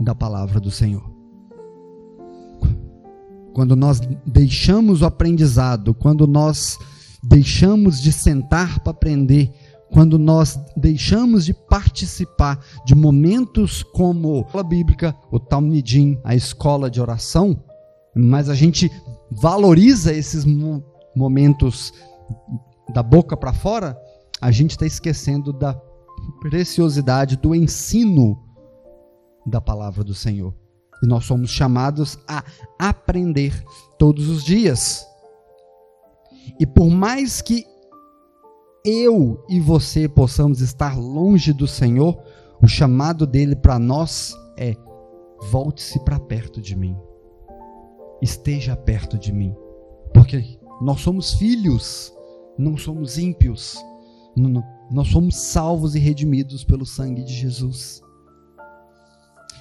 da palavra do Senhor. Quando nós deixamos o aprendizado, quando nós deixamos de sentar para aprender, quando nós deixamos de participar de momentos como a bíblica, o Talmudim, a escola de oração, mas a gente valoriza esses momentos da boca para fora, a gente está esquecendo da preciosidade do ensino da palavra do Senhor. E nós somos chamados a aprender todos os dias. E por mais que eu e você possamos estar longe do Senhor, o chamado dele para nós é: volte-se para perto de mim. Esteja perto de mim. Porque nós somos filhos, não somos ímpios. Nós somos salvos e redimidos pelo sangue de Jesus.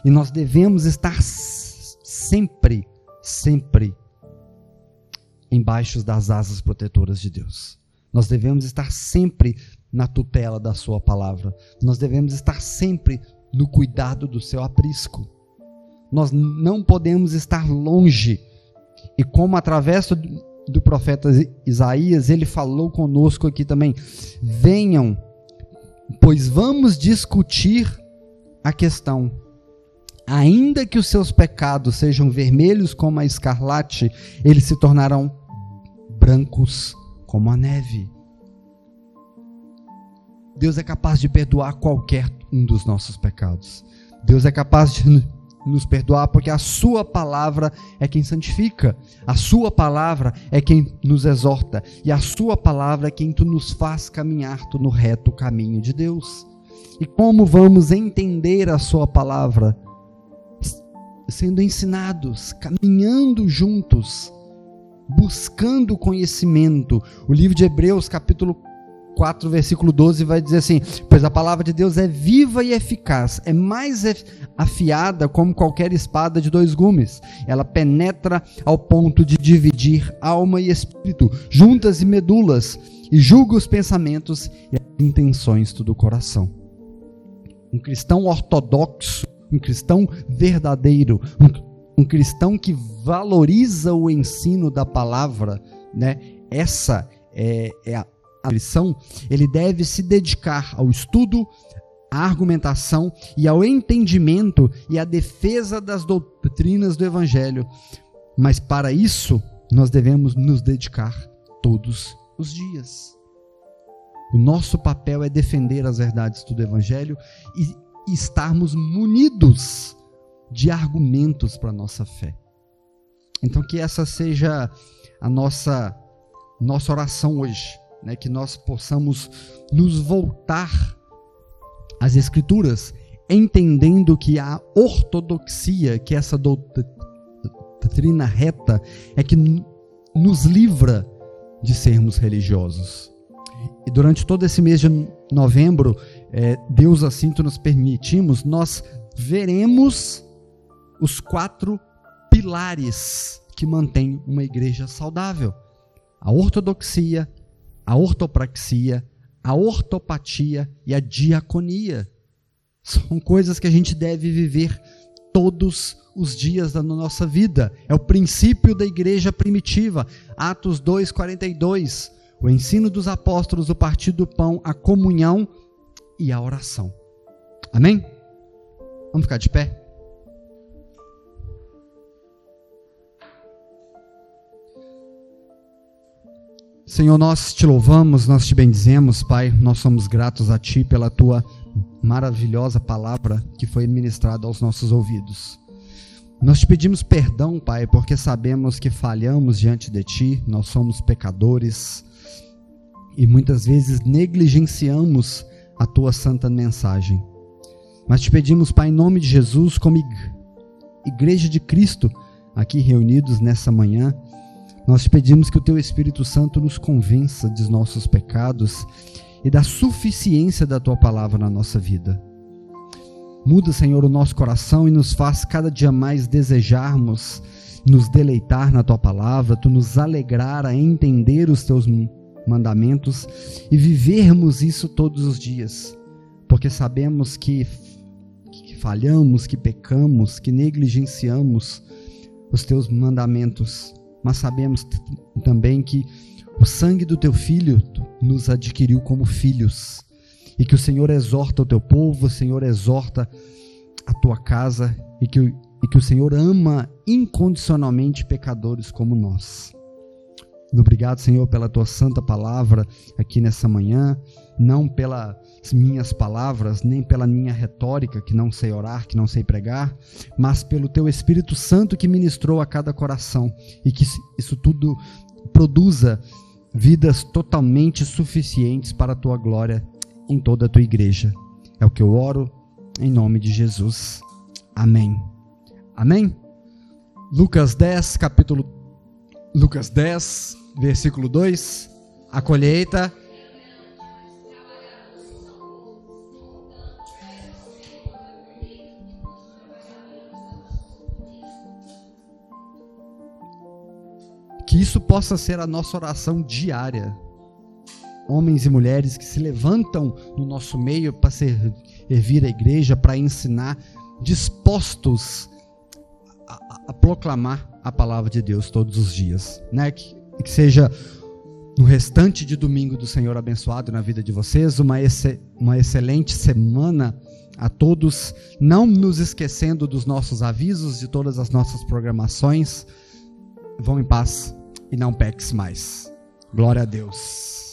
E nós devemos estar sempre, sempre embaixo das asas protetoras de Deus. Nós devemos estar sempre na tutela da Sua palavra. Nós devemos estar sempre no cuidado do seu aprisco. Nós não podemos estar longe. E como através do, profeta Isaías, ele falou conosco aqui também: venham, pois vamos discutir a questão ainda que os seus pecados sejam vermelhos como a escarlate, eles se tornarão brancos como a neve. Deus é capaz de perdoar qualquer um dos nossos pecados. Deus é capaz de nos perdoar porque a Sua palavra é quem santifica, a Sua palavra é quem nos exorta, e a Sua palavra é quem tu nos faz caminhar tu no reto caminho de Deus. E como vamos entender a Sua palavra? sendo ensinados, caminhando juntos, buscando conhecimento. O livro de Hebreus, capítulo 4, versículo 12, vai dizer assim: Pois a palavra de Deus é viva e eficaz, é mais afiada como qualquer espada de dois gumes. Ela penetra ao ponto de dividir alma e espírito, juntas e medulas, e julga os pensamentos e as intenções do coração. Um cristão ortodoxo um cristão verdadeiro, um, um cristão que valoriza o ensino da palavra, né? Essa é, é a, a lição. Ele deve se dedicar ao estudo, à argumentação e ao entendimento e à defesa das doutrinas do Evangelho. Mas para isso, nós devemos nos dedicar todos os dias. O nosso papel é defender as verdades do Evangelho e estarmos munidos de argumentos para a nossa fé. Então que essa seja a nossa nossa oração hoje, né, que nós possamos nos voltar às escrituras, entendendo que a ortodoxia, que essa doutrina reta é que nos livra de sermos religiosos. E durante todo esse mês de novembro, é, Deus assim nos permitimos, nós veremos os quatro pilares que mantêm uma igreja saudável: a ortodoxia, a ortopraxia, a ortopatia e a diaconia. São coisas que a gente deve viver todos os dias da nossa vida. É o princípio da igreja primitiva. Atos 2:42 o ensino dos apóstolos, o partir do pão, a comunhão e a oração. Amém? Vamos ficar de pé? Senhor, nós te louvamos, nós te bendizemos, Pai. Nós somos gratos a Ti pela Tua maravilhosa palavra que foi ministrada aos nossos ouvidos. Nós te pedimos perdão, Pai, porque sabemos que falhamos diante de Ti, nós somos pecadores e muitas vezes negligenciamos a tua santa mensagem. Mas te pedimos, Pai, em nome de Jesus, como Igreja de Cristo, aqui reunidos nessa manhã, nós te pedimos que o teu Espírito Santo nos convença dos nossos pecados e da suficiência da tua palavra na nossa vida. Muda, Senhor, o nosso coração e nos faz cada dia mais desejarmos nos deleitar na tua palavra, tu nos alegrar a entender os teus mandamentos e vivermos isso todos os dias, porque sabemos que, que falhamos, que pecamos, que negligenciamos os teus mandamentos, mas sabemos também que o sangue do teu filho nos adquiriu como filhos e que o Senhor exorta o teu povo, o Senhor exorta a tua casa e que, e que o Senhor ama incondicionalmente pecadores como nós. Obrigado, Senhor, pela tua santa palavra aqui nessa manhã, não pelas minhas palavras, nem pela minha retórica, que não sei orar, que não sei pregar, mas pelo teu Espírito Santo que ministrou a cada coração e que isso tudo produza vidas totalmente suficientes para a tua glória em toda a tua igreja. É o que eu oro em nome de Jesus. Amém. Amém. Lucas 10, capítulo Lucas 10, versículo 2. A colheita Que isso possa ser a nossa oração diária. Homens e mulheres que se levantam no nosso meio para servir a igreja, para ensinar, dispostos a, a, proclamar a palavra de Deus todos os dias. Né? Que, que seja no restante de domingo do Senhor abençoado na vida de vocês, uma, uma excelente semana a todos, não nos esquecendo dos nossos avisos, de todas as nossas programações. Vão em paz e não peques mais. Glória a Deus.